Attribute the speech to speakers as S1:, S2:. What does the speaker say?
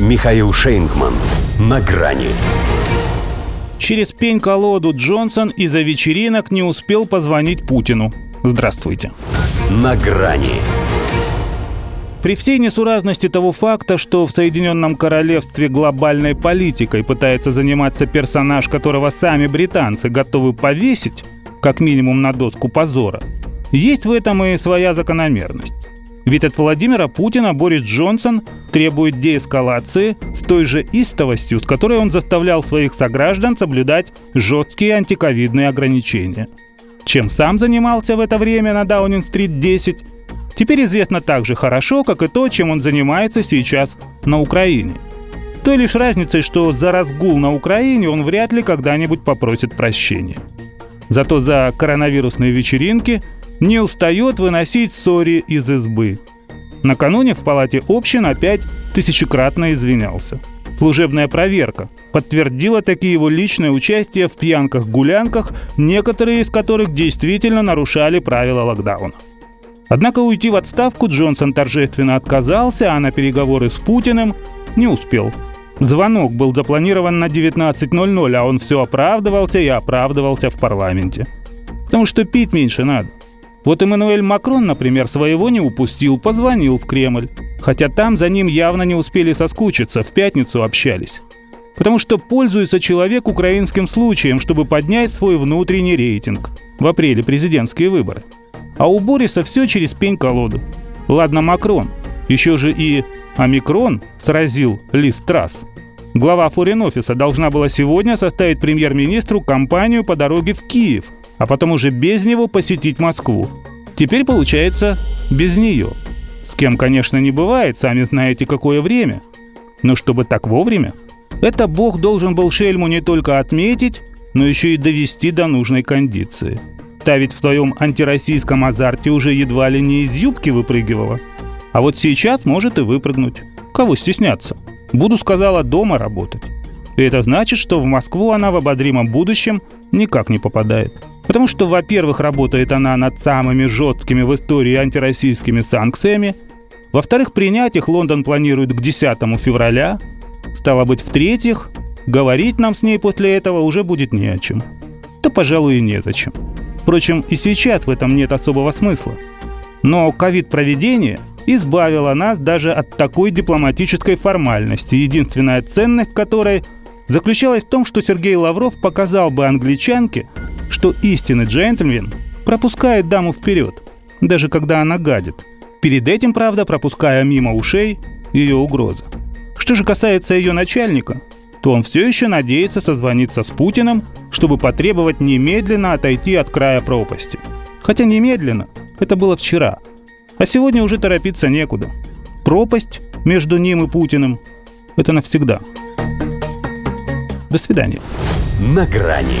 S1: Михаил Шейнгман. На грани.
S2: Через пень-колоду Джонсон из-за вечеринок не успел позвонить Путину. Здравствуйте.
S1: На грани.
S2: При всей несуразности того факта, что в Соединенном Королевстве глобальной политикой пытается заниматься персонаж, которого сами британцы готовы повесить, как минимум на доску позора, есть в этом и своя закономерность. Ведь от Владимира Путина Борис Джонсон требует деэскалации с той же истовостью, с которой он заставлял своих сограждан соблюдать жесткие антиковидные ограничения. Чем сам занимался в это время на Даунинг-стрит 10, теперь известно так же хорошо, как и то, чем он занимается сейчас на Украине. Той лишь разницей, что за разгул на Украине он вряд ли когда-нибудь попросит прощения. Зато за коронавирусные вечеринки не устает выносить ссори из избы. Накануне в палате общин опять тысячекратно извинялся. Служебная проверка подтвердила такие его личное участие в пьянках-гулянках, некоторые из которых действительно нарушали правила локдауна. Однако уйти в отставку Джонсон торжественно отказался, а на переговоры с Путиным не успел. Звонок был запланирован на 19.00, а он все оправдывался и оправдывался в парламенте. Потому что пить меньше надо. Вот Эммануэль Макрон, например, своего не упустил, позвонил в Кремль. Хотя там за ним явно не успели соскучиться, в пятницу общались. Потому что пользуется человек украинским случаем, чтобы поднять свой внутренний рейтинг. В апреле президентские выборы. А у Бориса все через пень-колоду. Ладно, Макрон. Еще же и Омикрон сразил Лиз Трасс. Глава форин-офиса должна была сегодня составить премьер-министру кампанию по дороге в Киев – а потом уже без него посетить Москву. Теперь получается без нее. С кем, конечно, не бывает, сами знаете, какое время. Но чтобы так вовремя, это Бог должен был Шельму не только отметить, но еще и довести до нужной кондиции. Та ведь в своем антироссийском азарте уже едва ли не из юбки выпрыгивала. А вот сейчас может и выпрыгнуть. Кого стесняться? Буду, сказала, дома работать. И это значит, что в Москву она в ободримом будущем никак не попадает. Потому что, во-первых, работает она над самыми жесткими в истории антироссийскими санкциями, во-вторых, принять их Лондон планирует к 10 февраля, стало быть, в-третьих, говорить нам с ней после этого уже будет не о чем. Да, пожалуй, и незачем. Впрочем, и сейчас в этом нет особого смысла. Но ковид-проведение избавило нас даже от такой дипломатической формальности, единственная ценность которой заключалась в том, что Сергей Лавров показал бы англичанке, что истинный джентльмен пропускает даму вперед, даже когда она гадит. Перед этим, правда, пропуская мимо ушей ее угрозы. Что же касается ее начальника, то он все еще надеется созвониться с Путиным, чтобы потребовать немедленно отойти от края пропасти. Хотя немедленно, это было вчера. А сегодня уже торопиться некуда. Пропасть между ним и Путиным – это навсегда. До свидания.
S1: На грани